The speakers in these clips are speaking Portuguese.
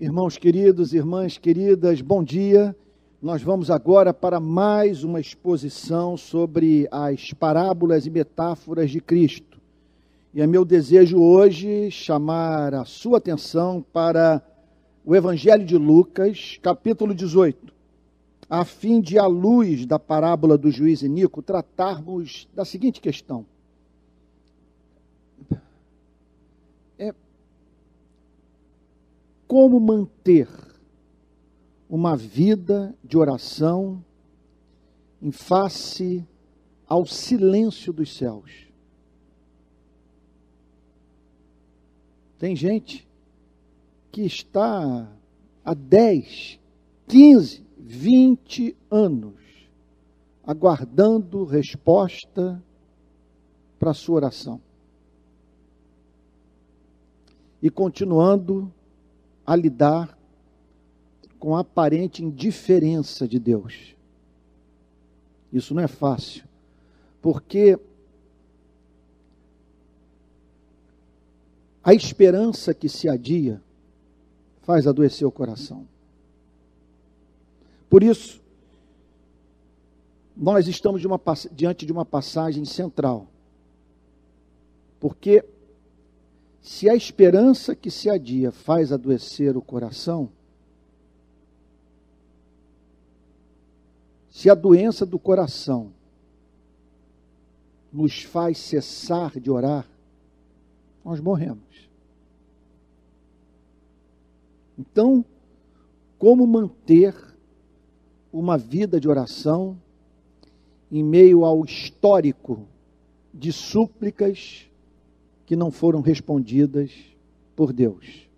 Irmãos queridos, irmãs queridas, bom dia. Nós vamos agora para mais uma exposição sobre as parábolas e metáforas de Cristo. E é meu desejo hoje chamar a sua atenção para o Evangelho de Lucas, capítulo 18, a fim de, à luz da parábola do juiz Inico, tratarmos da seguinte questão. É como manter uma vida de oração em face ao silêncio dos céus. Tem gente que está há 10, 15, 20 anos aguardando resposta para a sua oração. E continuando a lidar com a aparente indiferença de Deus. Isso não é fácil, porque a esperança que se adia faz adoecer o coração. Por isso, nós estamos de uma, diante de uma passagem central. Porque se a esperança que se adia faz adoecer o coração, Se a doença do coração nos faz cessar de orar, nós morremos. Então, como manter uma vida de oração em meio ao histórico de súplicas que não foram respondidas por Deus?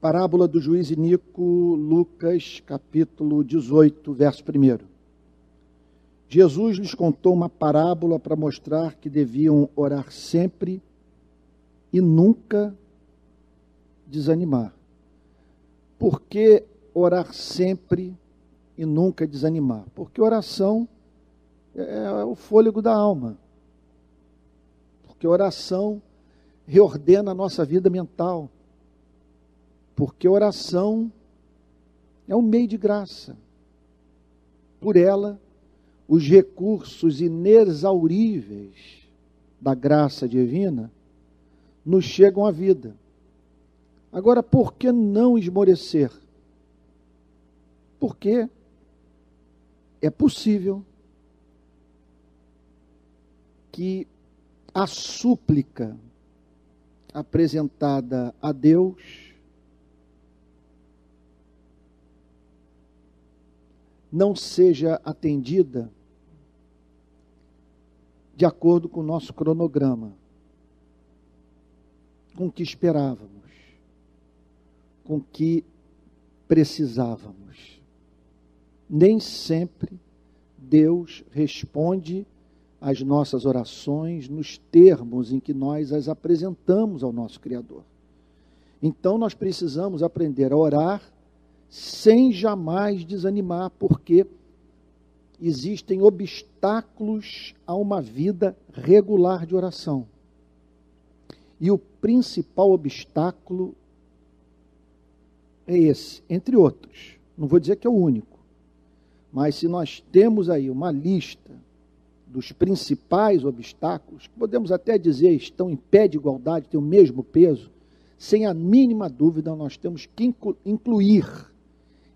Parábola do juiz Inico, Lucas, capítulo 18, verso 1. Jesus lhes contou uma parábola para mostrar que deviam orar sempre e nunca desanimar. Por que orar sempre e nunca desanimar? Porque oração é o fôlego da alma. Porque oração reordena a nossa vida mental porque oração é um meio de graça. Por ela, os recursos inexauríveis da graça divina nos chegam à vida. Agora, por que não esmorecer? Porque é possível que a súplica apresentada a Deus não seja atendida de acordo com o nosso cronograma, com o que esperávamos, com o que precisávamos. Nem sempre Deus responde às nossas orações nos termos em que nós as apresentamos ao nosso Criador. Então nós precisamos aprender a orar sem jamais desanimar, porque existem obstáculos a uma vida regular de oração. E o principal obstáculo é esse, entre outros. Não vou dizer que é o único, mas se nós temos aí uma lista dos principais obstáculos, podemos até dizer estão em pé de igualdade, têm o mesmo peso, sem a mínima dúvida nós temos que incluir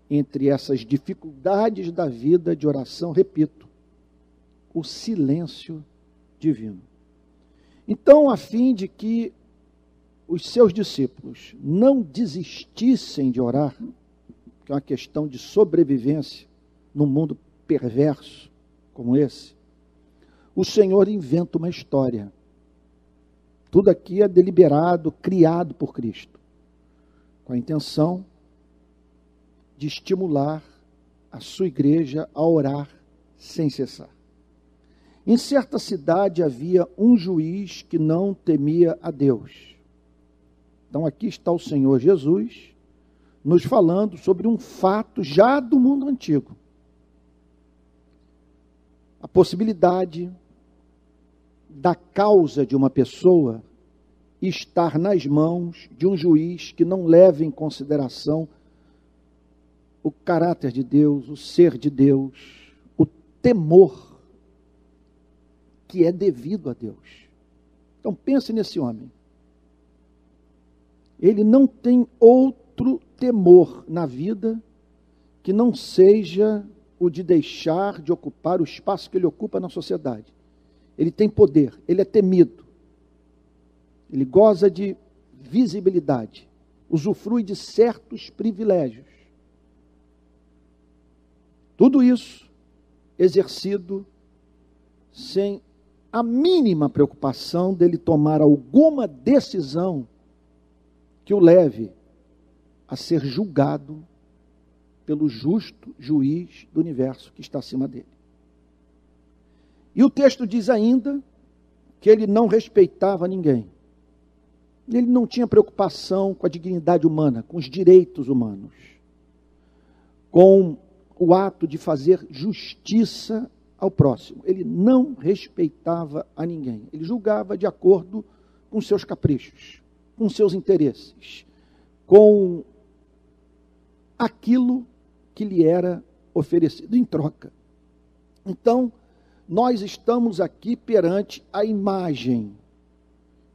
entre essas dificuldades da vida de oração, repito, o silêncio divino. Então, a fim de que os seus discípulos não desistissem de orar, que é uma questão de sobrevivência num mundo perverso como esse, o Senhor inventa uma história. Tudo aqui é deliberado, criado por Cristo, com a intenção de estimular a sua igreja a orar sem cessar. Em certa cidade havia um juiz que não temia a Deus. Então aqui está o Senhor Jesus nos falando sobre um fato já do mundo antigo. A possibilidade da causa de uma pessoa estar nas mãos de um juiz que não leva em consideração o caráter de Deus, o ser de Deus, o temor que é devido a Deus. Então pense nesse homem. Ele não tem outro temor na vida que não seja o de deixar de ocupar o espaço que ele ocupa na sociedade. Ele tem poder, ele é temido, ele goza de visibilidade, usufrui de certos privilégios. Tudo isso exercido sem a mínima preocupação dele tomar alguma decisão que o leve a ser julgado pelo justo juiz do universo que está acima dele. E o texto diz ainda que ele não respeitava ninguém. Ele não tinha preocupação com a dignidade humana, com os direitos humanos, com o ato de fazer justiça ao próximo. Ele não respeitava a ninguém. Ele julgava de acordo com seus caprichos, com seus interesses, com aquilo que lhe era oferecido em troca. Então, nós estamos aqui perante a imagem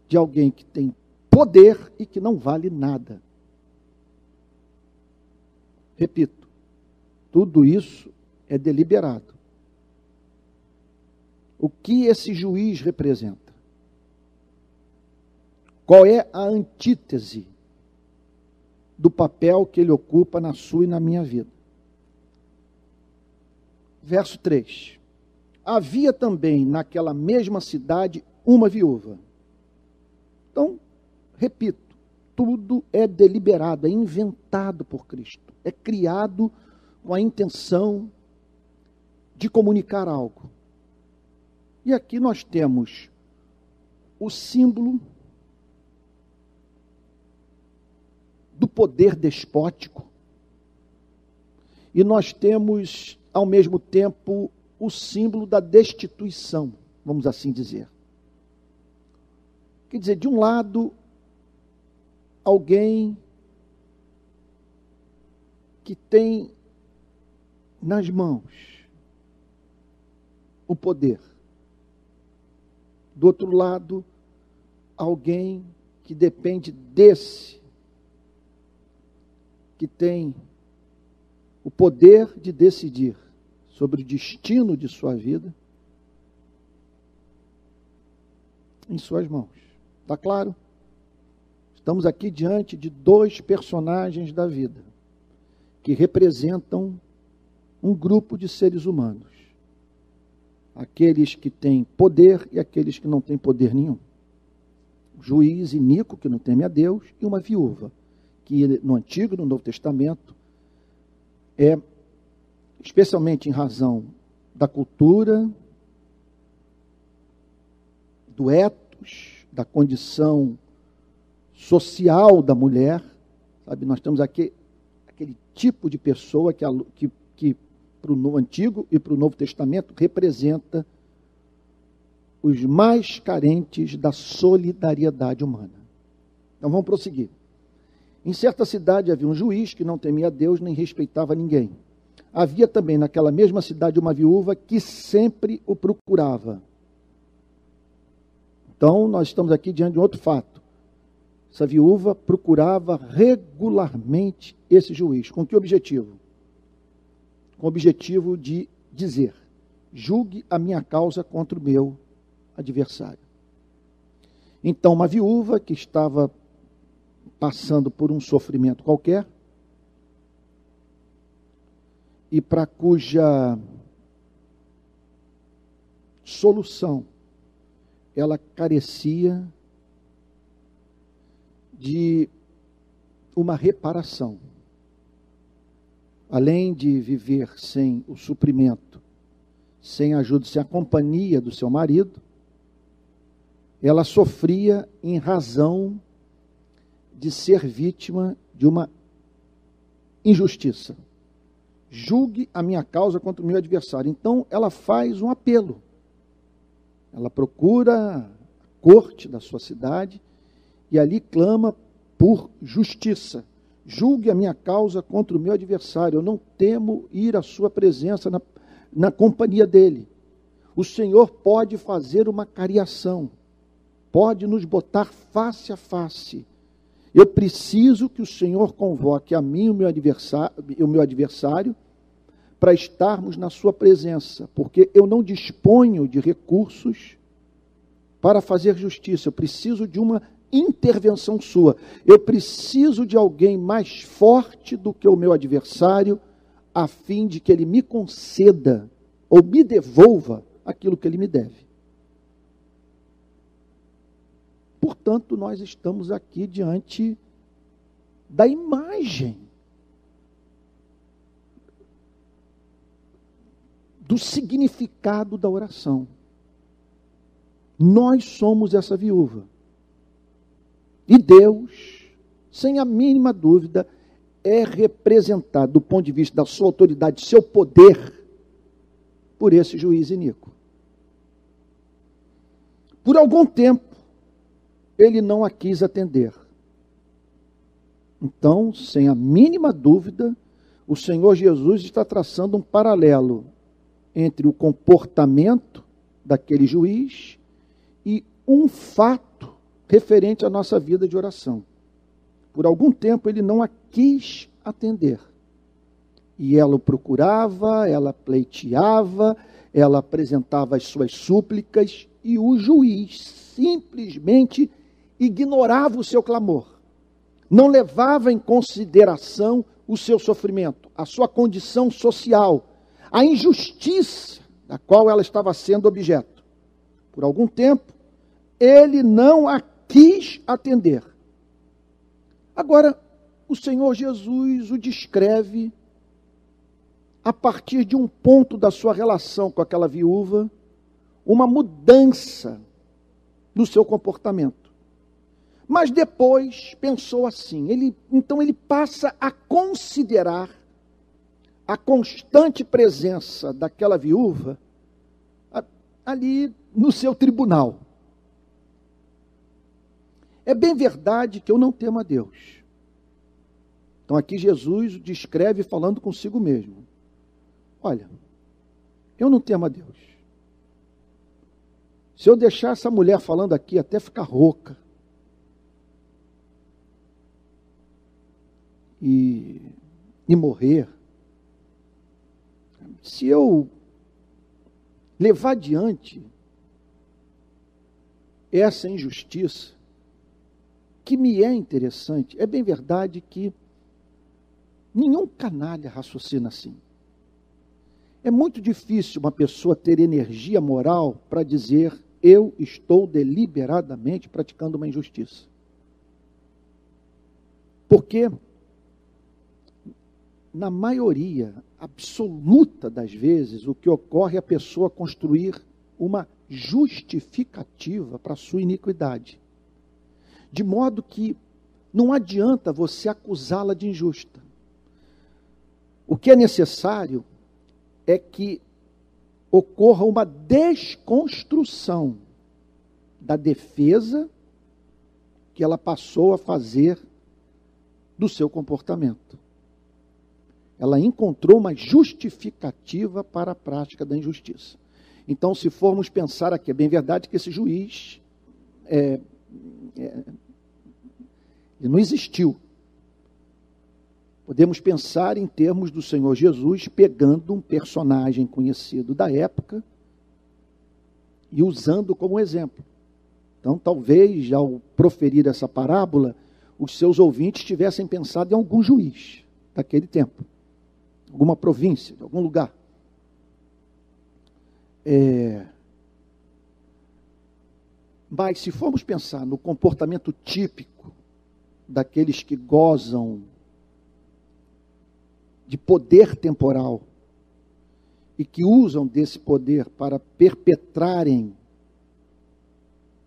de alguém que tem poder e que não vale nada. Repito, tudo isso é deliberado. O que esse juiz representa? Qual é a antítese do papel que ele ocupa na sua e na minha vida? Verso 3. Havia também naquela mesma cidade uma viúva. Então, repito, tudo é deliberado, é inventado por Cristo, é criado com a intenção de comunicar algo. E aqui nós temos o símbolo do poder despótico, e nós temos, ao mesmo tempo, o símbolo da destituição, vamos assim dizer. Quer dizer, de um lado, alguém que tem nas mãos o poder. Do outro lado, alguém que depende desse, que tem o poder de decidir sobre o destino de sua vida em suas mãos. Está claro? Estamos aqui diante de dois personagens da vida que representam um grupo de seres humanos. Aqueles que têm poder e aqueles que não têm poder nenhum. O juiz iníquo que não teme a Deus e uma viúva, que no Antigo e no Novo Testamento é especialmente em razão da cultura, do etos, da condição social da mulher, sabe? Nós temos aqui aquele tipo de pessoa que, que, que para o Antigo e para o Novo Testamento representa os mais carentes da solidariedade humana. Então vamos prosseguir. Em certa cidade havia um juiz que não temia Deus nem respeitava ninguém. Havia também naquela mesma cidade uma viúva que sempre o procurava. Então, nós estamos aqui diante de outro fato. Essa viúva procurava regularmente esse juiz. Com que objetivo? Com o objetivo de dizer: julgue a minha causa contra o meu adversário. Então, uma viúva que estava passando por um sofrimento qualquer, e para cuja solução ela carecia de uma reparação. Além de viver sem o suprimento, sem a ajuda, sem a companhia do seu marido, ela sofria em razão de ser vítima de uma injustiça. Julgue a minha causa contra o meu adversário. Então ela faz um apelo. Ela procura a corte da sua cidade e ali clama por justiça. Julgue a minha causa contra o meu adversário. Eu não temo ir à sua presença na, na companhia dele. O Senhor pode fazer uma cariação, pode nos botar face a face. Eu preciso que o Senhor convoque a mim o meu adversário, o meu adversário para estarmos na sua presença, porque eu não disponho de recursos para fazer justiça. Eu preciso de uma intervenção sua. Eu preciso de alguém mais forte do que o meu adversário, a fim de que ele me conceda ou me devolva aquilo que ele me deve. Portanto, nós estamos aqui diante da imagem do significado da oração. Nós somos essa viúva. E Deus, sem a mínima dúvida, é representado do ponto de vista da sua autoridade, seu poder, por esse juiz iníquo. Por algum tempo, ele não a quis atender. Então, sem a mínima dúvida, o Senhor Jesus está traçando um paralelo entre o comportamento daquele juiz e um fato referente à nossa vida de oração. Por algum tempo ele não a quis atender. E ela o procurava, ela pleiteava, ela apresentava as suas súplicas e o juiz simplesmente ignorava o seu clamor. Não levava em consideração o seu sofrimento, a sua condição social, a injustiça da qual ela estava sendo objeto. Por algum tempo, ele não a quis atender. Agora, o Senhor Jesus o descreve a partir de um ponto da sua relação com aquela viúva, uma mudança no seu comportamento. Mas depois pensou assim, ele, então ele passa a considerar a constante presença daquela viúva ali no seu tribunal. É bem verdade que eu não temo a Deus. Então aqui Jesus descreve falando consigo mesmo. Olha, eu não temo a Deus. Se eu deixar essa mulher falando aqui até ficar rouca, e, e morrer, se eu levar adiante essa injustiça, que me é interessante, é bem verdade que nenhum canalha raciocina assim. É muito difícil uma pessoa ter energia moral para dizer eu estou deliberadamente praticando uma injustiça. Porque na maioria absoluta das vezes, o que ocorre é a pessoa construir uma justificativa para a sua iniquidade. De modo que não adianta você acusá-la de injusta. O que é necessário é que ocorra uma desconstrução da defesa que ela passou a fazer do seu comportamento ela encontrou uma justificativa para a prática da injustiça. Então, se formos pensar aqui, é bem verdade que esse juiz é, é, não existiu. Podemos pensar em termos do Senhor Jesus pegando um personagem conhecido da época e usando como exemplo. Então, talvez, ao proferir essa parábola, os seus ouvintes tivessem pensado em algum juiz daquele tempo alguma província, de algum lugar. É... Mas se formos pensar no comportamento típico daqueles que gozam de poder temporal e que usam desse poder para perpetrarem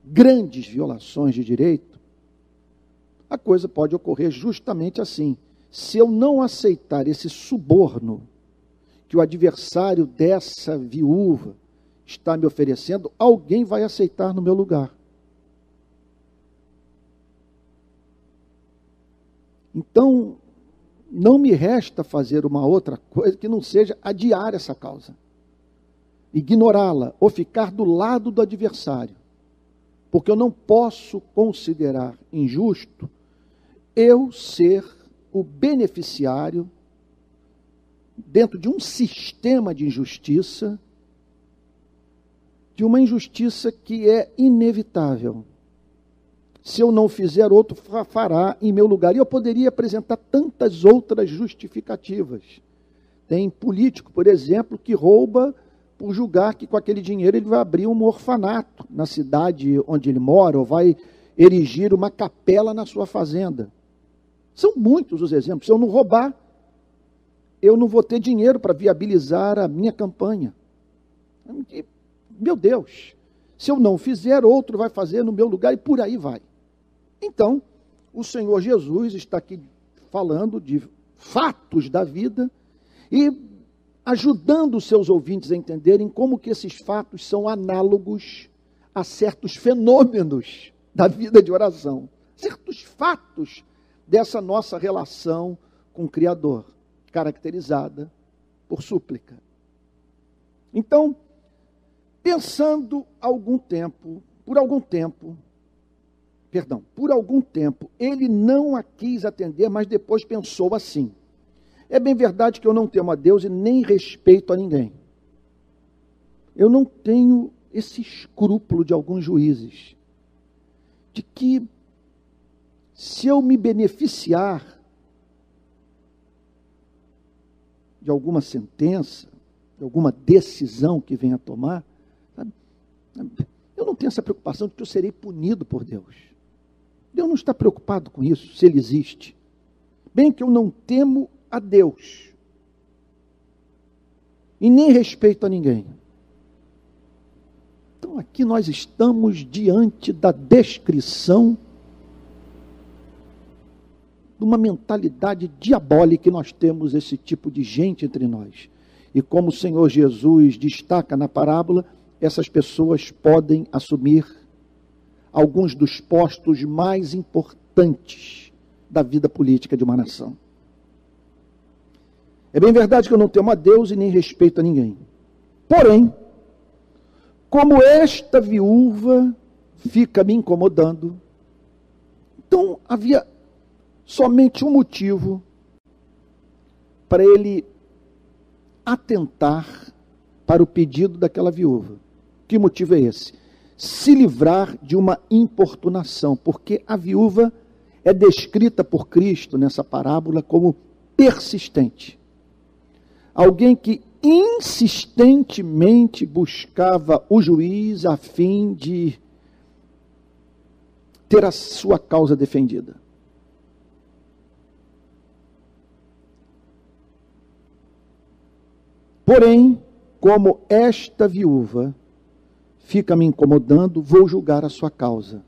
grandes violações de direito, a coisa pode ocorrer justamente assim se eu não aceitar esse suborno que o adversário dessa viúva está me oferecendo, alguém vai aceitar no meu lugar. Então, não me resta fazer uma outra coisa que não seja adiar essa causa, ignorá-la ou ficar do lado do adversário, porque eu não posso considerar injusto eu ser o beneficiário dentro de um sistema de injustiça, de uma injustiça que é inevitável. Se eu não fizer, outro fará em meu lugar. E eu poderia apresentar tantas outras justificativas. Tem político, por exemplo, que rouba por julgar que com aquele dinheiro ele vai abrir um orfanato na cidade onde ele mora, ou vai erigir uma capela na sua fazenda. São muitos os exemplos. Se eu não roubar, eu não vou ter dinheiro para viabilizar a minha campanha. Meu Deus, se eu não fizer, outro vai fazer no meu lugar e por aí vai. Então, o Senhor Jesus está aqui falando de fatos da vida e ajudando os seus ouvintes a entenderem como que esses fatos são análogos a certos fenômenos da vida de oração, certos fatos dessa nossa relação com o Criador caracterizada por súplica. Então, pensando algum tempo, por algum tempo, perdão, por algum tempo, ele não a quis atender, mas depois pensou assim: é bem verdade que eu não temo a Deus e nem respeito a ninguém. Eu não tenho esse escrúpulo de alguns juízes, de que se eu me beneficiar de alguma sentença, de alguma decisão que venha a tomar, eu não tenho essa preocupação de que eu serei punido por Deus. Deus não está preocupado com isso, se Ele existe. Bem que eu não temo a Deus e nem respeito a ninguém. Então aqui nós estamos diante da descrição de uma mentalidade diabólica e nós temos esse tipo de gente entre nós. E como o Senhor Jesus destaca na parábola, essas pessoas podem assumir alguns dos postos mais importantes da vida política de uma nação. É bem verdade que eu não temo a Deus e nem respeito a ninguém. Porém, como esta viúva fica me incomodando, então havia somente um motivo para ele atentar para o pedido daquela viúva. Que motivo é esse? Se livrar de uma importunação, porque a viúva é descrita por Cristo nessa parábola como persistente. Alguém que insistentemente buscava o juiz a fim de ter a sua causa defendida. Porém, como esta viúva fica me incomodando, vou julgar a sua causa.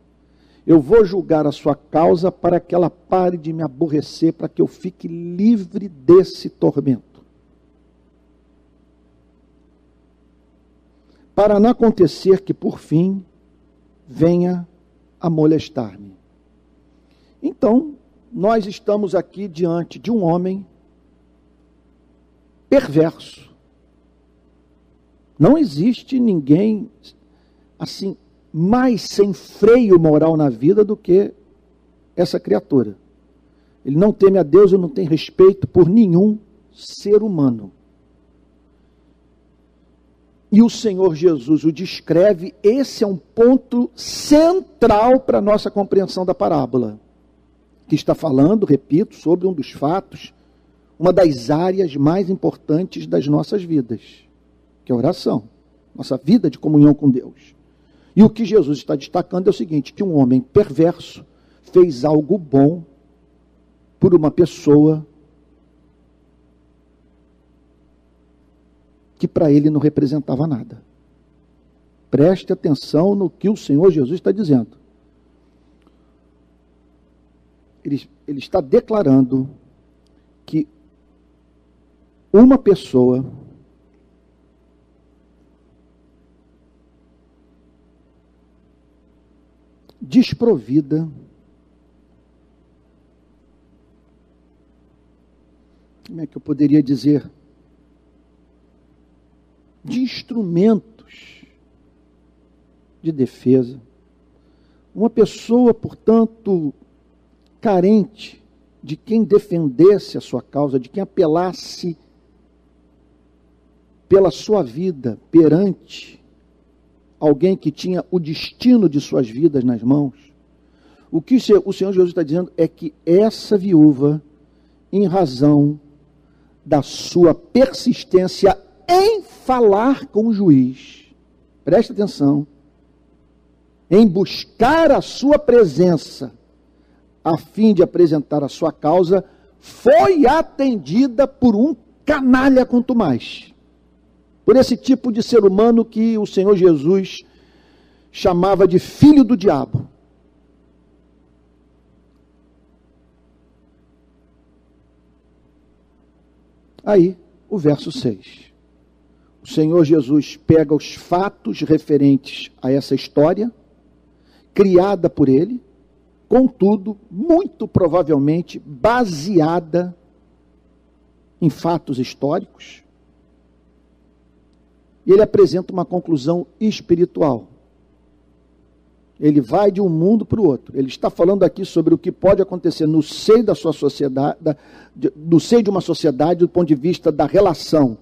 Eu vou julgar a sua causa para que ela pare de me aborrecer, para que eu fique livre desse tormento. Para não acontecer que, por fim, venha a molestar-me. Então, nós estamos aqui diante de um homem perverso, não existe ninguém assim mais sem freio moral na vida do que essa criatura. Ele não teme a Deus e não tem respeito por nenhum ser humano. E o Senhor Jesus o descreve, esse é um ponto central para a nossa compreensão da parábola, que está falando, repito, sobre um dos fatos, uma das áreas mais importantes das nossas vidas que é oração, nossa vida de comunhão com Deus. E o que Jesus está destacando é o seguinte: que um homem perverso fez algo bom por uma pessoa que para ele não representava nada. Preste atenção no que o Senhor Jesus está dizendo. Ele, ele está declarando que uma pessoa desprovida como é que eu poderia dizer? De instrumentos de defesa. Uma pessoa, portanto, carente de quem defendesse a sua causa, de quem apelasse pela sua vida perante alguém que tinha o destino de suas vidas nas mãos. O que o Senhor Jesus está dizendo é que essa viúva, em razão da sua persistência em falar com o juiz, preste atenção, em buscar a sua presença, a fim de apresentar a sua causa, foi atendida por um canalha quanto mais. Por esse tipo de ser humano que o Senhor Jesus chamava de filho do diabo. Aí, o verso 6. O Senhor Jesus pega os fatos referentes a essa história, criada por ele, contudo, muito provavelmente baseada em fatos históricos, e ele apresenta uma conclusão espiritual. Ele vai de um mundo para o outro. Ele está falando aqui sobre o que pode acontecer no seio da sua sociedade, da, de, no seio de uma sociedade, do ponto de vista da relação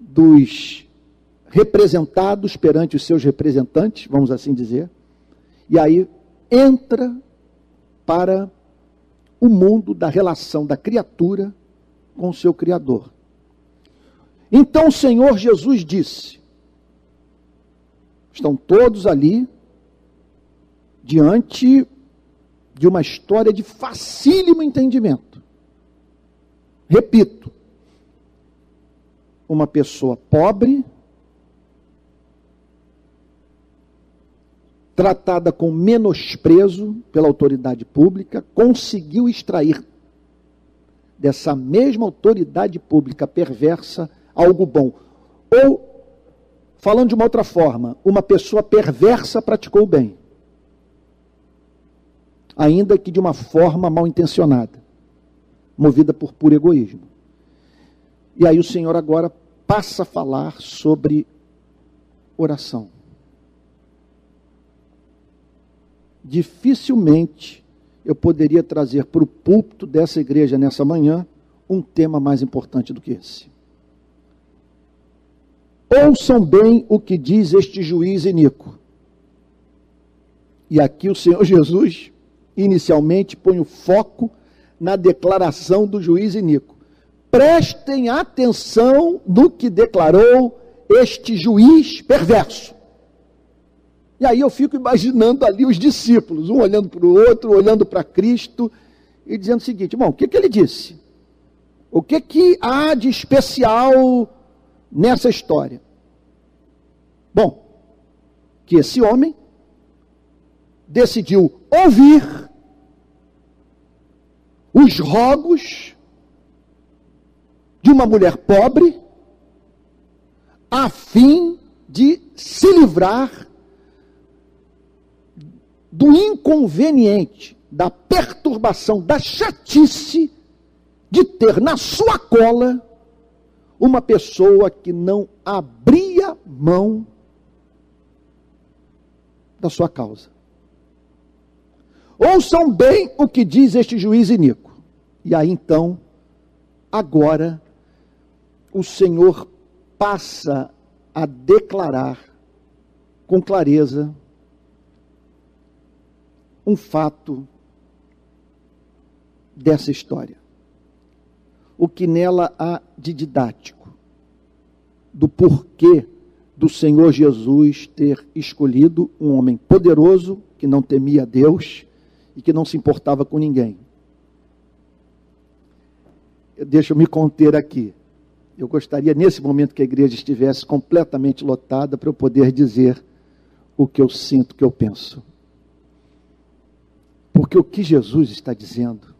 dos representados perante os seus representantes, vamos assim dizer, e aí entra para o mundo da relação da criatura com o seu Criador. Então o Senhor Jesus disse: estão todos ali diante de uma história de facílimo entendimento. Repito, uma pessoa pobre, tratada com menosprezo pela autoridade pública, conseguiu extrair dessa mesma autoridade pública perversa algo bom. Ou, falando de uma outra forma, uma pessoa perversa praticou o bem, ainda que de uma forma mal intencionada, movida por puro egoísmo. E aí o Senhor agora passa a falar sobre oração. dificilmente eu poderia trazer para o púlpito dessa igreja nessa manhã um tema mais importante do que esse. Ouçam bem o que diz este juiz iníquo. E aqui o Senhor Jesus, inicialmente, põe o foco na declaração do juiz iníquo. Prestem atenção no que declarou este juiz perverso. E aí eu fico imaginando ali os discípulos, um olhando para o outro, olhando para Cristo e dizendo o seguinte: bom, o que, que ele disse? O que, que há de especial nessa história? Bom, que esse homem decidiu ouvir os rogos de uma mulher pobre a fim de se livrar do inconveniente, da perturbação, da chatice de ter na sua cola uma pessoa que não abria mão da sua causa. Ouçam bem o que diz este juiz iníquo. E aí então, agora, o Senhor passa a declarar com clareza um fato dessa história. O que nela há de didático, do porquê do Senhor Jesus ter escolhido um homem poderoso, que não temia Deus e que não se importava com ninguém. Deixa eu me conter aqui. Eu gostaria, nesse momento, que a igreja estivesse completamente lotada para eu poder dizer o que eu sinto, o que eu penso. Porque o que Jesus está dizendo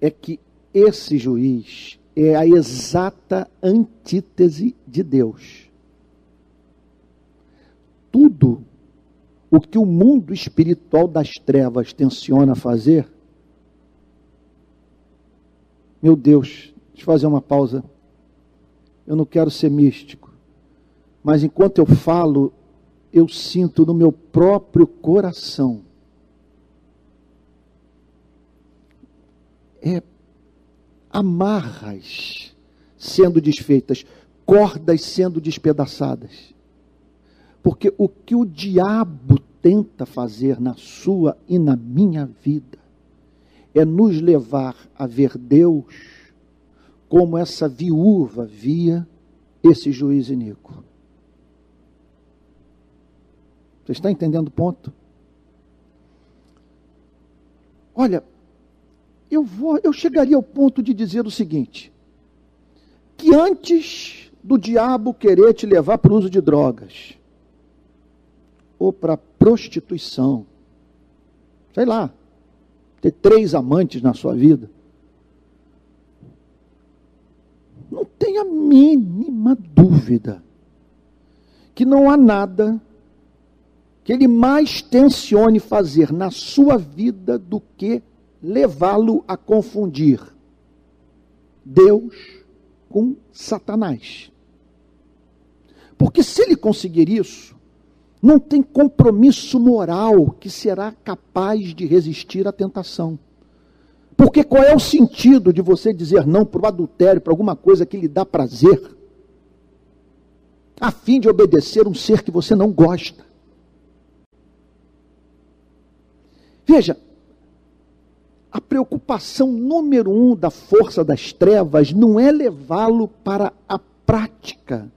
é que esse juiz é a exata antítese de Deus. Tudo o que o mundo espiritual das trevas tenciona fazer, meu Deus, deixa eu fazer uma pausa. Eu não quero ser místico, mas enquanto eu falo, eu sinto no meu próprio coração é amarras sendo desfeitas, cordas sendo despedaçadas. Porque o que o diabo tenta fazer na sua e na minha vida é nos levar a ver Deus como essa viúva via esse juiz iníquo. Você está entendendo o ponto? Olha, eu vou, eu chegaria ao ponto de dizer o seguinte: que antes do diabo querer te levar para o uso de drogas ou para prostituição, sei lá, ter três amantes na sua vida, não tenha a mínima dúvida que não há nada que ele mais tencione fazer na sua vida do que levá-lo a confundir Deus com Satanás. Porque se ele conseguir isso, não tem compromisso moral que será capaz de resistir à tentação. Porque qual é o sentido de você dizer não para o adultério, para alguma coisa que lhe dá prazer, a fim de obedecer um ser que você não gosta? Veja, a preocupação número um da força das trevas não é levá-lo para a prática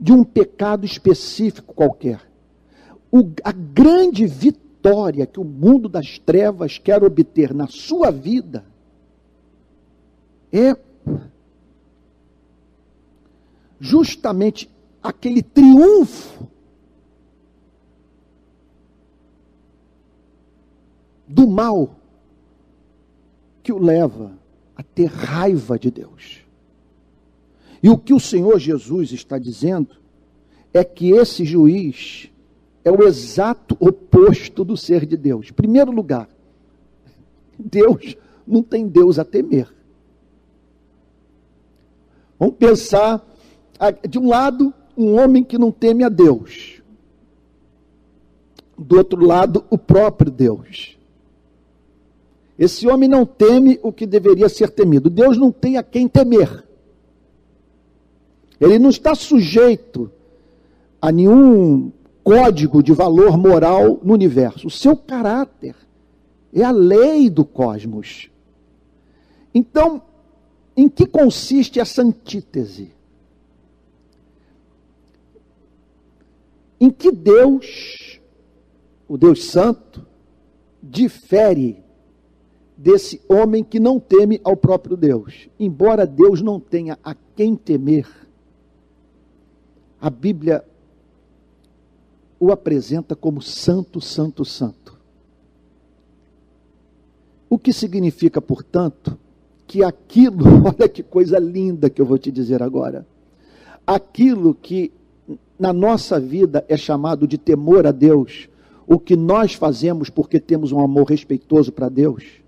de um pecado específico qualquer. O, a grande vitória que o mundo das trevas quer obter na sua vida é justamente aquele triunfo do mal que o leva a ter raiva de Deus. E o que o Senhor Jesus está dizendo é que esse juiz é o exato oposto do ser de Deus. Em primeiro lugar, Deus não tem Deus a temer. Vamos pensar, de um lado, um homem que não teme a Deus. Do outro lado, o próprio Deus. Esse homem não teme o que deveria ser temido. Deus não tem a quem temer. Ele não está sujeito a nenhum código de valor moral no universo. O seu caráter é a lei do cosmos. Então, em que consiste essa antítese? Em que Deus, o Deus Santo, difere desse homem que não teme ao próprio Deus. Embora Deus não tenha a quem temer, a Bíblia o apresenta como santo, santo, santo. O que significa, portanto, que aquilo, olha que coisa linda que eu vou te dizer agora, aquilo que na nossa vida é chamado de temor a Deus, o que nós fazemos porque temos um amor respeitoso para Deus,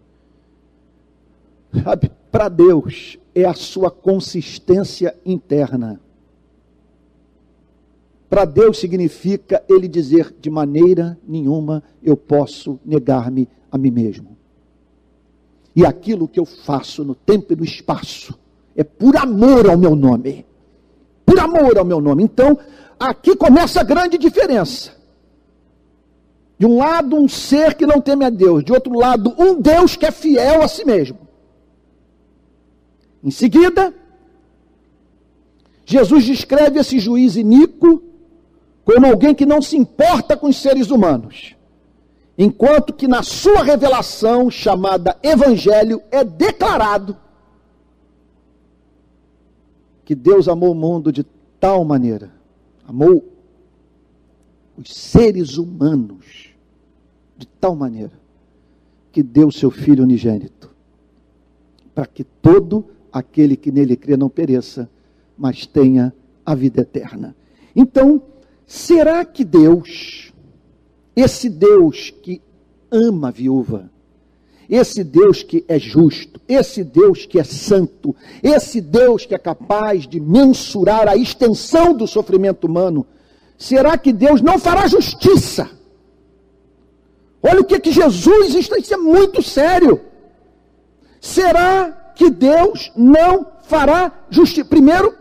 Sabe, para Deus é a sua consistência interna. Para Deus significa ele dizer de maneira nenhuma eu posso negar-me a mim mesmo. E aquilo que eu faço no tempo e no espaço é por amor ao meu nome. Por amor ao meu nome. Então, aqui começa a grande diferença. De um lado, um ser que não teme a Deus, de outro lado, um Deus que é fiel a si mesmo. Em seguida, Jesus descreve esse juiz iníquo como alguém que não se importa com os seres humanos, enquanto que na sua revelação, chamada Evangelho, é declarado que Deus amou o mundo de tal maneira, amou os seres humanos de tal maneira, que deu seu Filho unigênito, para que todo aquele que nele crê não pereça, mas tenha a vida eterna. Então, será que Deus esse Deus que ama a viúva, esse Deus que é justo, esse Deus que é santo, esse Deus que é capaz de mensurar a extensão do sofrimento humano, será que Deus não fará justiça? Olha o que, que Jesus está, isso é muito sério. Será que Deus não fará justiça? Primeiro,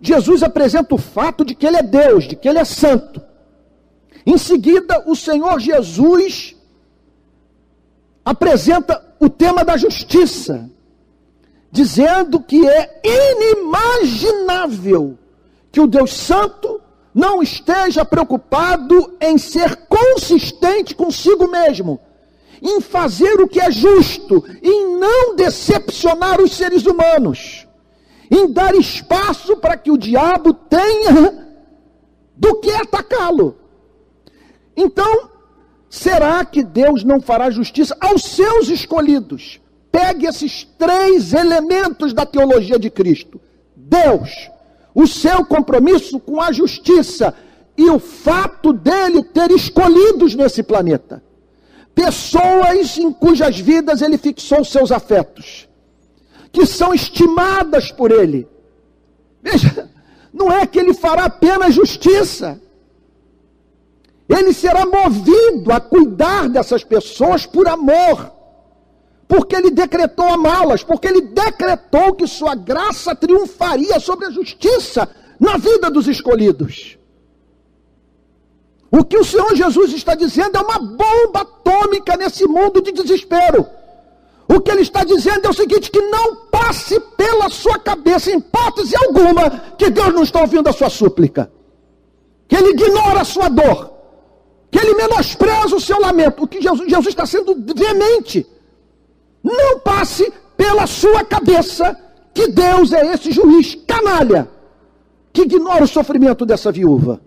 Jesus apresenta o fato de que Ele é Deus, de que Ele é santo. Em seguida, o Senhor Jesus apresenta o tema da justiça, dizendo que é inimaginável que o Deus Santo não esteja preocupado em ser consistente consigo mesmo, em fazer o que é justo, em não decepcionar os seres humanos, em dar espaço para que o diabo tenha do que atacá-lo. Então, será que Deus não fará justiça aos seus escolhidos? Pegue esses três elementos da teologia de Cristo: Deus, o seu compromisso com a justiça e o fato dele ter escolhidos nesse planeta. Pessoas em cujas vidas ele fixou seus afetos, que são estimadas por ele. Veja, não é que ele fará apenas justiça, ele será movido a cuidar dessas pessoas por amor porque ele decretou amá-las, porque ele decretou que sua graça triunfaria sobre a justiça na vida dos escolhidos. O que o Senhor Jesus está dizendo é uma bomba atômica nesse mundo de desespero. O que ele está dizendo é o seguinte: que não passe pela sua cabeça, em hipótese alguma, que Deus não está ouvindo a sua súplica, que ele ignora a sua dor, que ele menospreza o seu lamento. O que Jesus, Jesus está sendo veemente não passe pela sua cabeça que Deus é esse juiz canalha que ignora o sofrimento dessa viúva.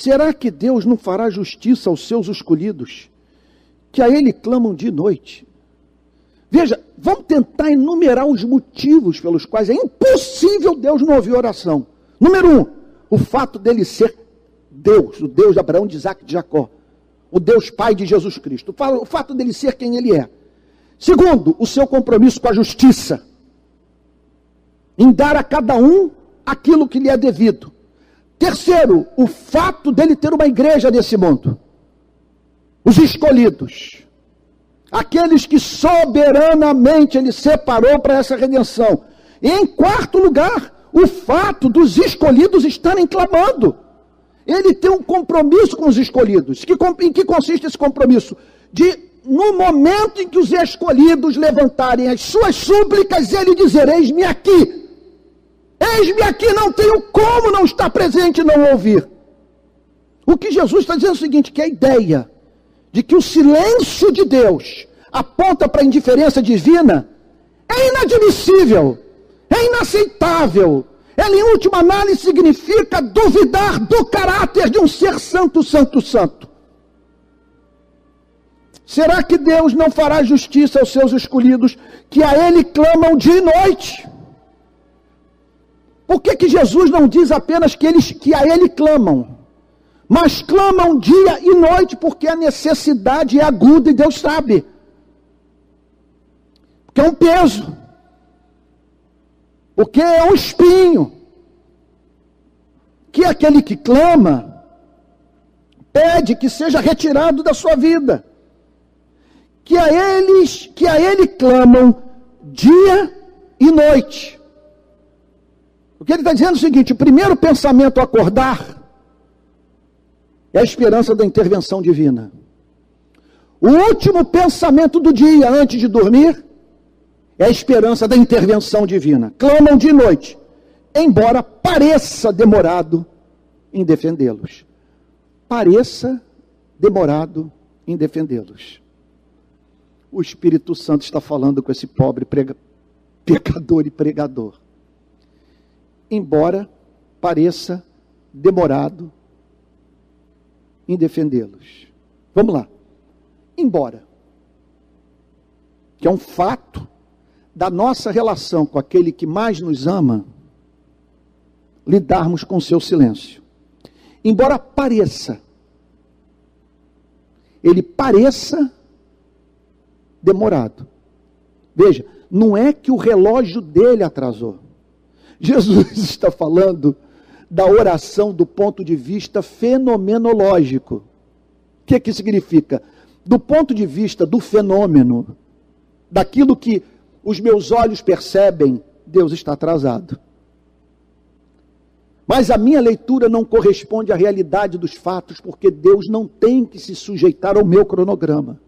Será que Deus não fará justiça aos seus escolhidos, que a Ele clamam de noite? Veja, vamos tentar enumerar os motivos pelos quais é impossível Deus não ouvir oração. Número um, o fato dele ser Deus, o Deus de Abraão, de Isaac de Jacó o Deus Pai de Jesus Cristo. O fato dele ser quem ele é. Segundo, o seu compromisso com a justiça. Em dar a cada um aquilo que lhe é devido. Terceiro, o fato dele ter uma igreja nesse mundo. Os escolhidos. Aqueles que soberanamente ele separou para essa redenção. E em quarto lugar, o fato dos escolhidos estarem clamando ele tem um compromisso com os escolhidos. Que, em que consiste esse compromisso? De, no momento em que os escolhidos levantarem as suas súplicas, ele dizer: Eis-me aqui. Eis-me aqui, não tenho como não estar presente e não ouvir. O que Jesus está dizendo é o seguinte: que a ideia de que o silêncio de Deus aponta para a indiferença divina é inadmissível, é inaceitável, ela, em última análise, significa duvidar do caráter de um ser santo, santo, santo. Será que Deus não fará justiça aos seus escolhidos, que a Ele clamam dia e noite? Por que, que Jesus não diz apenas que, eles, que a Ele clamam, mas clamam dia e noite, porque a necessidade é aguda e Deus sabe. Porque é um peso porque é um espinho que aquele que clama pede que seja retirado da sua vida. Que a eles, que a ele clamam dia e noite. O que ele está dizendo é o seguinte: o primeiro pensamento a acordar é a esperança da intervenção divina. O último pensamento do dia antes de dormir é a esperança da intervenção divina. Clamam de noite, embora pareça demorado em defendê-los. Pareça demorado em defendê-los. O Espírito Santo está falando com esse pobre prega, pecador e pregador. Embora pareça demorado em defendê-los. Vamos lá. Embora, que é um fato da nossa relação com aquele que mais nos ama, lidarmos com seu silêncio. embora pareça, ele pareça demorado. Veja, não é que o relógio dele atrasou. Jesus está falando da oração do ponto de vista fenomenológico. O que, que significa? Do ponto de vista do fenômeno, daquilo que os meus olhos percebem, Deus está atrasado. Mas a minha leitura não corresponde à realidade dos fatos, porque Deus não tem que se sujeitar ao meu cronograma.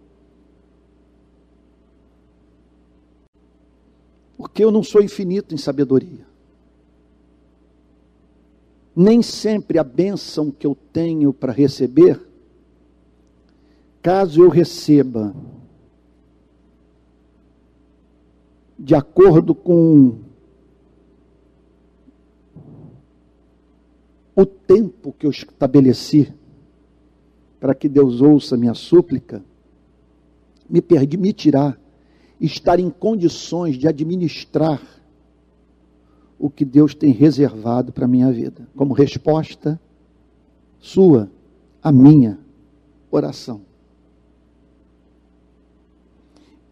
Porque eu não sou infinito em sabedoria. Nem sempre a bênção que eu tenho para receber, caso eu receba de acordo com o tempo que eu estabeleci para que Deus ouça minha súplica, me permitirá estar em condições de administrar o que Deus tem reservado para a minha vida, como resposta sua à minha oração.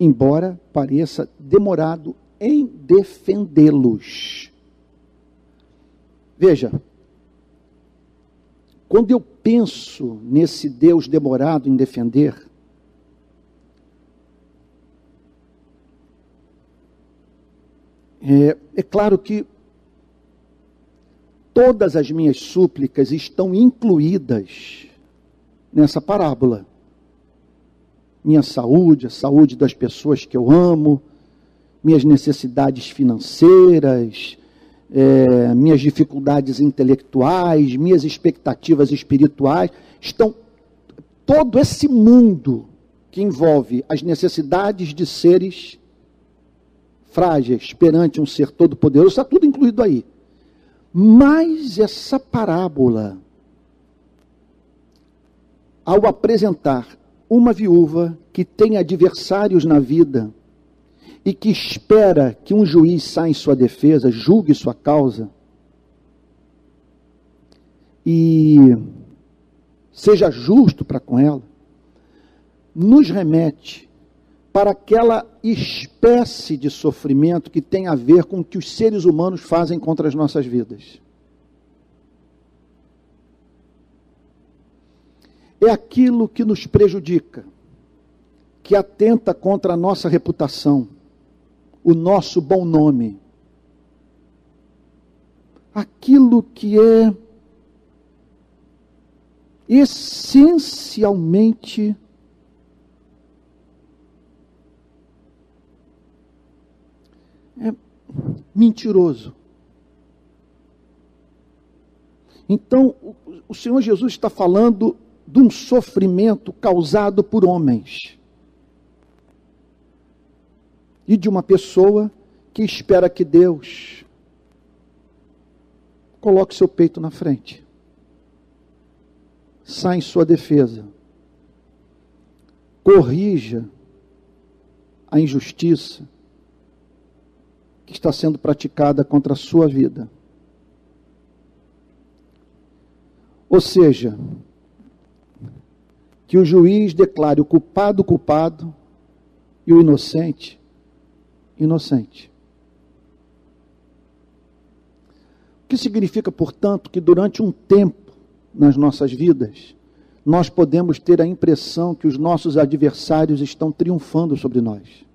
Embora pareça demorado em defendê-los. Veja, quando eu penso nesse Deus demorado em defender, É, é claro que todas as minhas súplicas estão incluídas nessa parábola. Minha saúde, a saúde das pessoas que eu amo, minhas necessidades financeiras, é, minhas dificuldades intelectuais, minhas expectativas espirituais, estão todo esse mundo que envolve as necessidades de seres frágeis perante um ser todo-poderoso, está tudo incluído aí. Mas essa parábola, ao apresentar uma viúva que tem adversários na vida e que espera que um juiz saia em sua defesa, julgue sua causa e seja justo para com ela, nos remete para aquela espécie de sofrimento que tem a ver com o que os seres humanos fazem contra as nossas vidas. É aquilo que nos prejudica, que atenta contra a nossa reputação, o nosso bom nome. Aquilo que é essencialmente é mentiroso. Então, o Senhor Jesus está falando de um sofrimento causado por homens. E de uma pessoa que espera que Deus coloque seu peito na frente, saia em sua defesa, corrija a injustiça, que está sendo praticada contra a sua vida. Ou seja, que o juiz declare o culpado culpado e o inocente inocente. O que significa, portanto, que durante um tempo nas nossas vidas, nós podemos ter a impressão que os nossos adversários estão triunfando sobre nós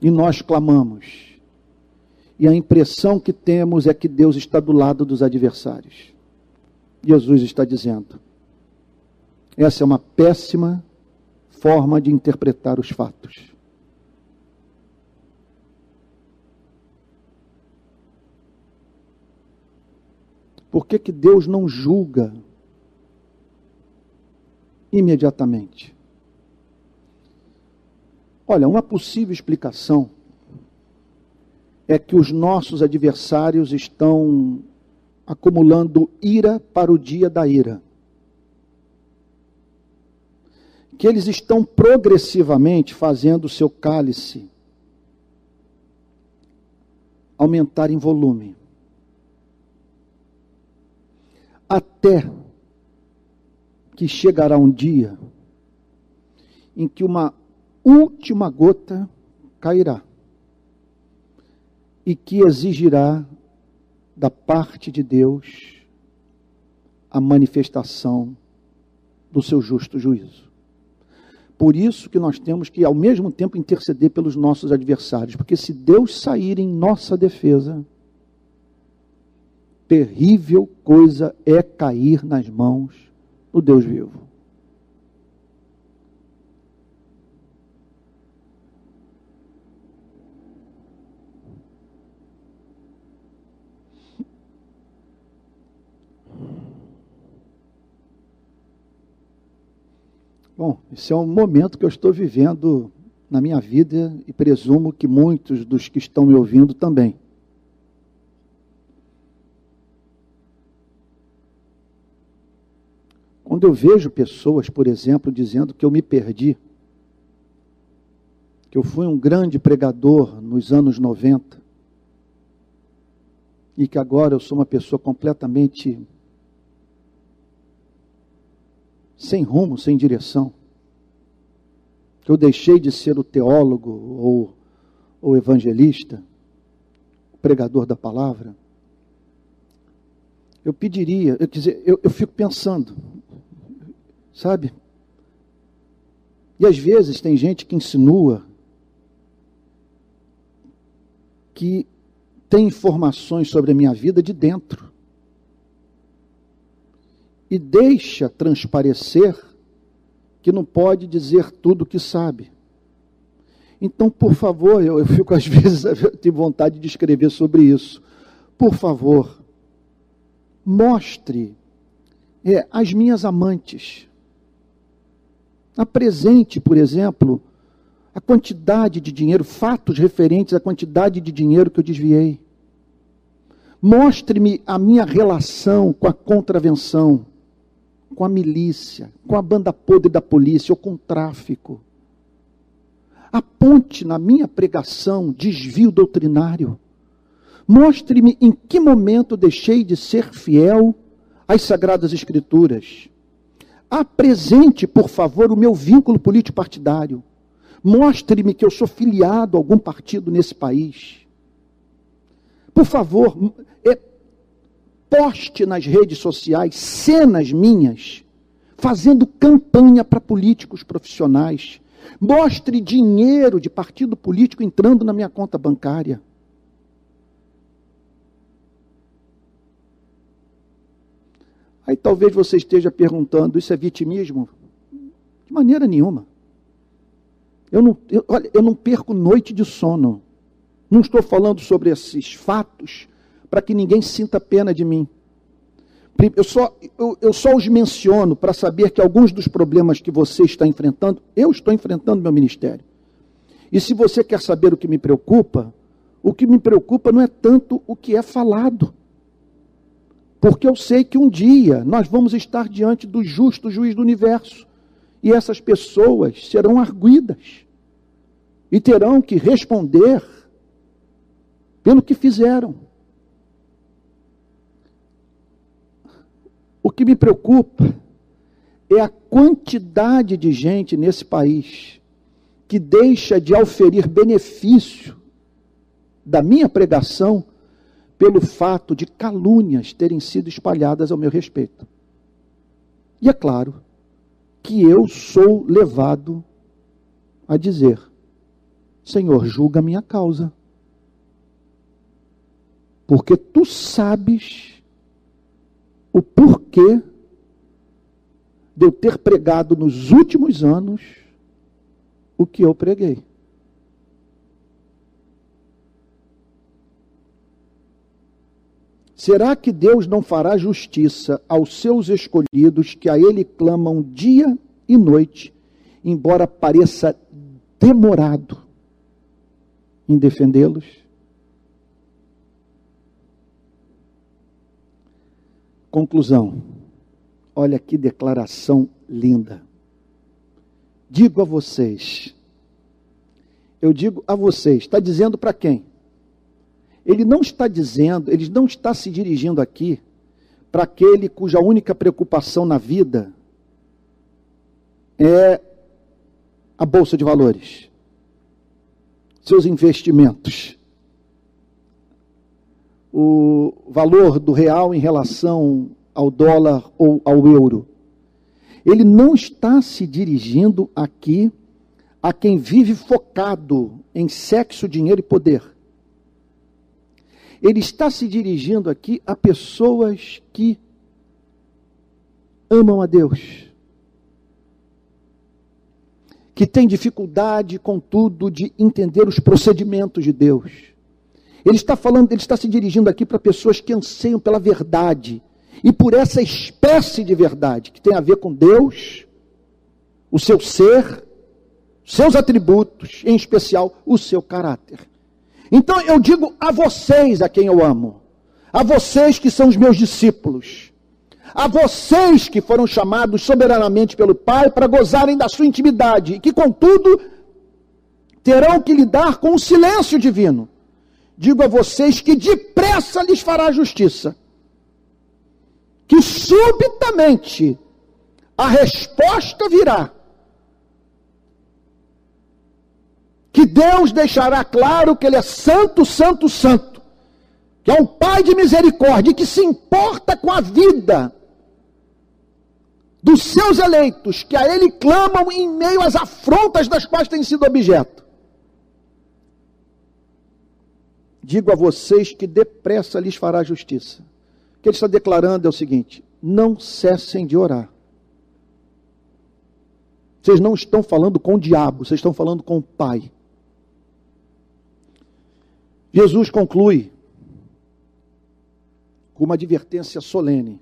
e nós clamamos. E a impressão que temos é que Deus está do lado dos adversários. Jesus está dizendo: essa é uma péssima forma de interpretar os fatos. Por que, que Deus não julga imediatamente? Olha, uma possível explicação é que os nossos adversários estão acumulando ira para o dia da ira. Que eles estão progressivamente fazendo o seu cálice aumentar em volume. Até que chegará um dia em que uma última gota cairá e que exigirá da parte de Deus a manifestação do seu justo juízo. Por isso que nós temos que, ao mesmo tempo, interceder pelos nossos adversários, porque se Deus sair em nossa defesa, terrível coisa é cair nas mãos do Deus vivo. Bom, esse é um momento que eu estou vivendo na minha vida e presumo que muitos dos que estão me ouvindo também. Quando eu vejo pessoas, por exemplo, dizendo que eu me perdi, que eu fui um grande pregador nos anos 90 e que agora eu sou uma pessoa completamente sem rumo, sem direção. Eu deixei de ser o teólogo ou o evangelista, pregador da palavra. Eu pediria, eu, dizer, eu, eu fico pensando, sabe? E às vezes tem gente que insinua que tem informações sobre a minha vida de dentro e deixa transparecer que não pode dizer tudo o que sabe. Então, por favor, eu, eu fico às vezes, eu tenho vontade de escrever sobre isso. Por favor, mostre é, as minhas amantes. Apresente, por exemplo, a quantidade de dinheiro, fatos referentes à quantidade de dinheiro que eu desviei. Mostre-me a minha relação com a contravenção com a milícia, com a banda podre da polícia ou com o tráfico. Aponte na minha pregação desvio doutrinário. Mostre-me em que momento deixei de ser fiel às Sagradas Escrituras. Apresente, por favor, o meu vínculo político-partidário. Mostre-me que eu sou filiado a algum partido nesse país. Por favor, poste nas redes sociais cenas minhas fazendo campanha para políticos profissionais. Mostre dinheiro de partido político entrando na minha conta bancária. Aí talvez você esteja perguntando: isso é vitimismo? De maneira nenhuma. Eu não, eu, olha, eu não perco noite de sono. Não estou falando sobre esses fatos para que ninguém sinta pena de mim. Eu só, eu, eu só os menciono para saber que alguns dos problemas que você está enfrentando, eu estou enfrentando no meu ministério. E se você quer saber o que me preocupa, o que me preocupa não é tanto o que é falado. Porque eu sei que um dia nós vamos estar diante do justo juiz do universo. E essas pessoas serão arguidas. E terão que responder pelo que fizeram. O que me preocupa é a quantidade de gente nesse país que deixa de auferir benefício da minha pregação pelo fato de calúnias terem sido espalhadas ao meu respeito. E é claro que eu sou levado a dizer: Senhor, julga a minha causa. Porque tu sabes o porquê de eu ter pregado nos últimos anos o que eu preguei. Será que Deus não fará justiça aos seus escolhidos que a Ele clamam dia e noite, embora pareça demorado em defendê-los? Conclusão. Olha que declaração linda. Digo a vocês, eu digo a vocês, está dizendo para quem? Ele não está dizendo, ele não está se dirigindo aqui para aquele cuja única preocupação na vida é a bolsa de valores, seus investimentos, o valor do real em relação ao dólar ou ao euro. Ele não está se dirigindo aqui a quem vive focado em sexo, dinheiro e poder. Ele está se dirigindo aqui a pessoas que amam a Deus, que têm dificuldade, contudo, de entender os procedimentos de Deus. Ele está falando, ele está se dirigindo aqui para pessoas que anseiam pela verdade e por essa espécie de verdade que tem a ver com Deus, o seu ser, seus atributos, em especial o seu caráter. Então eu digo a vocês a quem eu amo, a vocês que são os meus discípulos, a vocês que foram chamados soberanamente pelo Pai para gozarem da sua intimidade e que, contudo, terão que lidar com o silêncio divino. Digo a vocês que depressa lhes fará justiça, que subitamente a resposta virá que Deus deixará claro que Ele é santo, santo, santo, que é um Pai de misericórdia, e que se importa com a vida dos seus eleitos, que a Ele clamam em meio às afrontas das quais têm sido objeto. Digo a vocês que depressa lhes fará justiça. O que ele está declarando é o seguinte: não cessem de orar. Vocês não estão falando com o diabo, vocês estão falando com o Pai. Jesus conclui com uma advertência solene.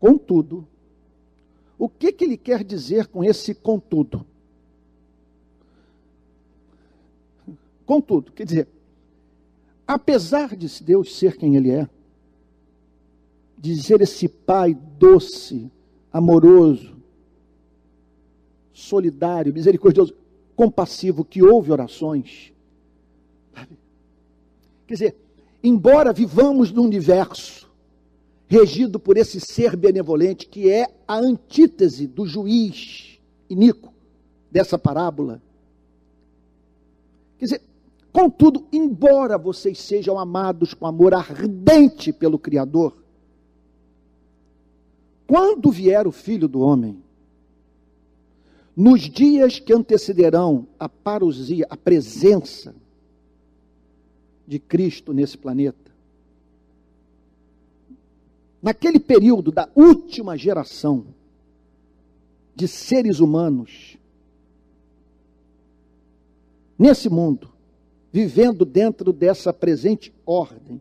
Contudo, o que, que ele quer dizer com esse contudo? Contudo, quer dizer, apesar de Deus ser quem Ele é, de ser esse Pai doce, amoroso, solidário, misericordioso, compassivo, que ouve orações, Quer dizer, embora vivamos num universo regido por esse ser benevolente, que é a antítese do juiz iníquo dessa parábola. Quer dizer, contudo, embora vocês sejam amados com amor ardente pelo Criador, quando vier o Filho do Homem, nos dias que antecederão a parousia, a presença de Cristo nesse planeta. Naquele período da última geração de seres humanos, nesse mundo, vivendo dentro dessa presente ordem,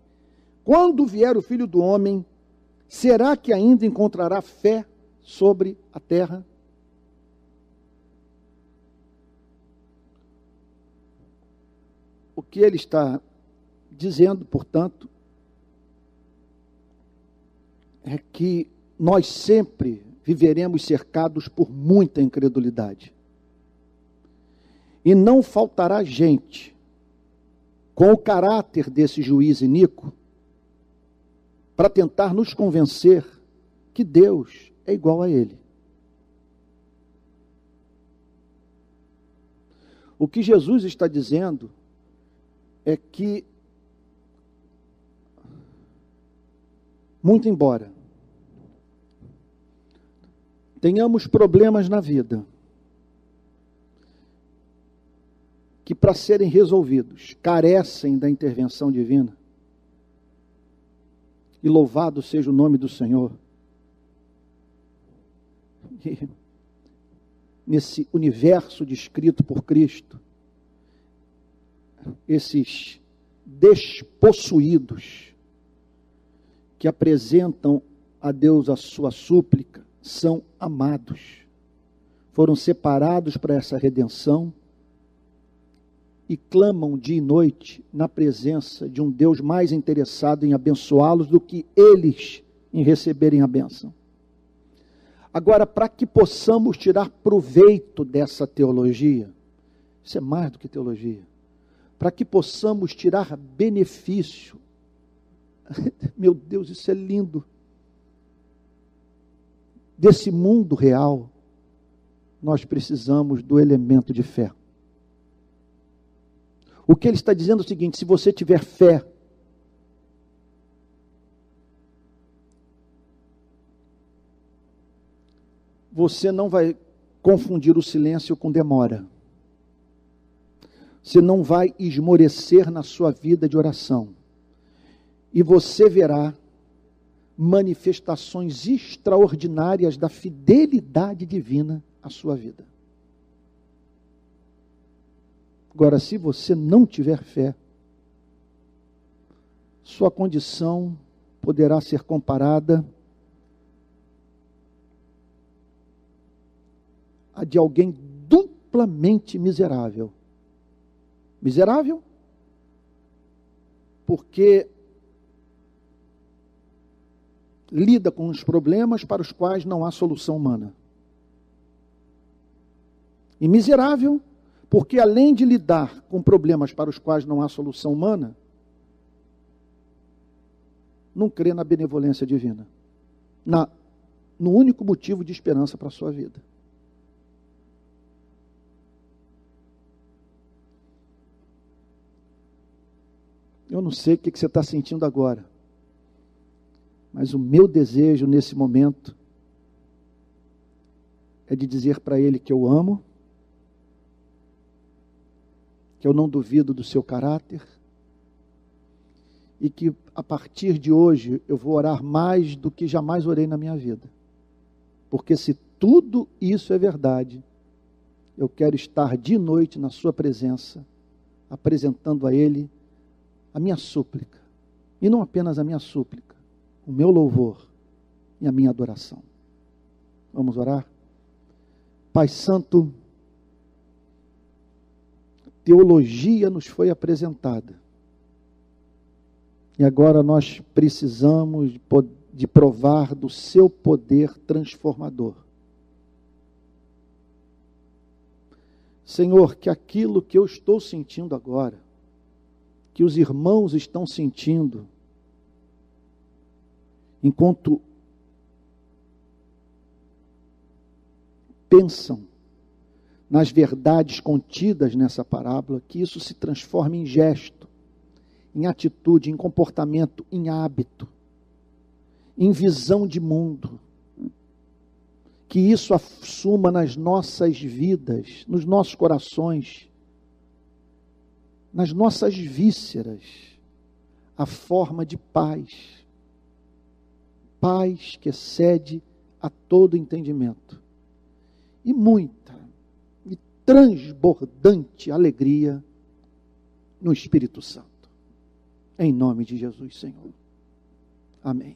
quando vier o Filho do Homem, será que ainda encontrará fé sobre a terra? O que ele está dizendo, portanto, é que nós sempre viveremos cercados por muita incredulidade. E não faltará gente com o caráter desse juiz iníquo para tentar nos convencer que Deus é igual a ele. O que Jesus está dizendo é que Muito embora tenhamos problemas na vida que, para serem resolvidos, carecem da intervenção divina, e louvado seja o nome do Senhor. E, nesse universo descrito por Cristo, esses despossuídos, que apresentam a Deus a sua súplica são amados. Foram separados para essa redenção e clamam dia e noite na presença de um Deus mais interessado em abençoá-los do que eles em receberem a bênção. Agora, para que possamos tirar proveito dessa teologia, isso é mais do que teologia, para que possamos tirar benefício meu Deus, isso é lindo. Desse mundo real, nós precisamos do elemento de fé. O que ele está dizendo é o seguinte: se você tiver fé, você não vai confundir o silêncio com demora. Você não vai esmorecer na sua vida de oração. E você verá manifestações extraordinárias da fidelidade divina à sua vida. Agora, se você não tiver fé, sua condição poderá ser comparada a de alguém duplamente miserável. Miserável, porque lida com os problemas para os quais não há solução humana. E miserável, porque além de lidar com problemas para os quais não há solução humana, não crê na benevolência divina, na, no único motivo de esperança para a sua vida. Eu não sei o que você está sentindo agora, mas o meu desejo nesse momento é de dizer para Ele que eu amo, que eu não duvido do seu caráter e que a partir de hoje eu vou orar mais do que jamais orei na minha vida. Porque se tudo isso é verdade, eu quero estar de noite na Sua presença, apresentando a Ele a minha súplica, e não apenas a minha súplica, o meu louvor e a minha adoração. Vamos orar? Pai Santo, teologia nos foi apresentada. E agora nós precisamos de provar do seu poder transformador. Senhor, que aquilo que eu estou sentindo agora, que os irmãos estão sentindo, enquanto pensam nas verdades contidas nessa parábola, que isso se transforme em gesto, em atitude, em comportamento, em hábito, em visão de mundo. Que isso assuma nas nossas vidas, nos nossos corações, nas nossas vísceras, a forma de paz. Paz que excede a todo entendimento. E muita transbordante alegria no Espírito Santo. Em nome de Jesus, Senhor. Amém.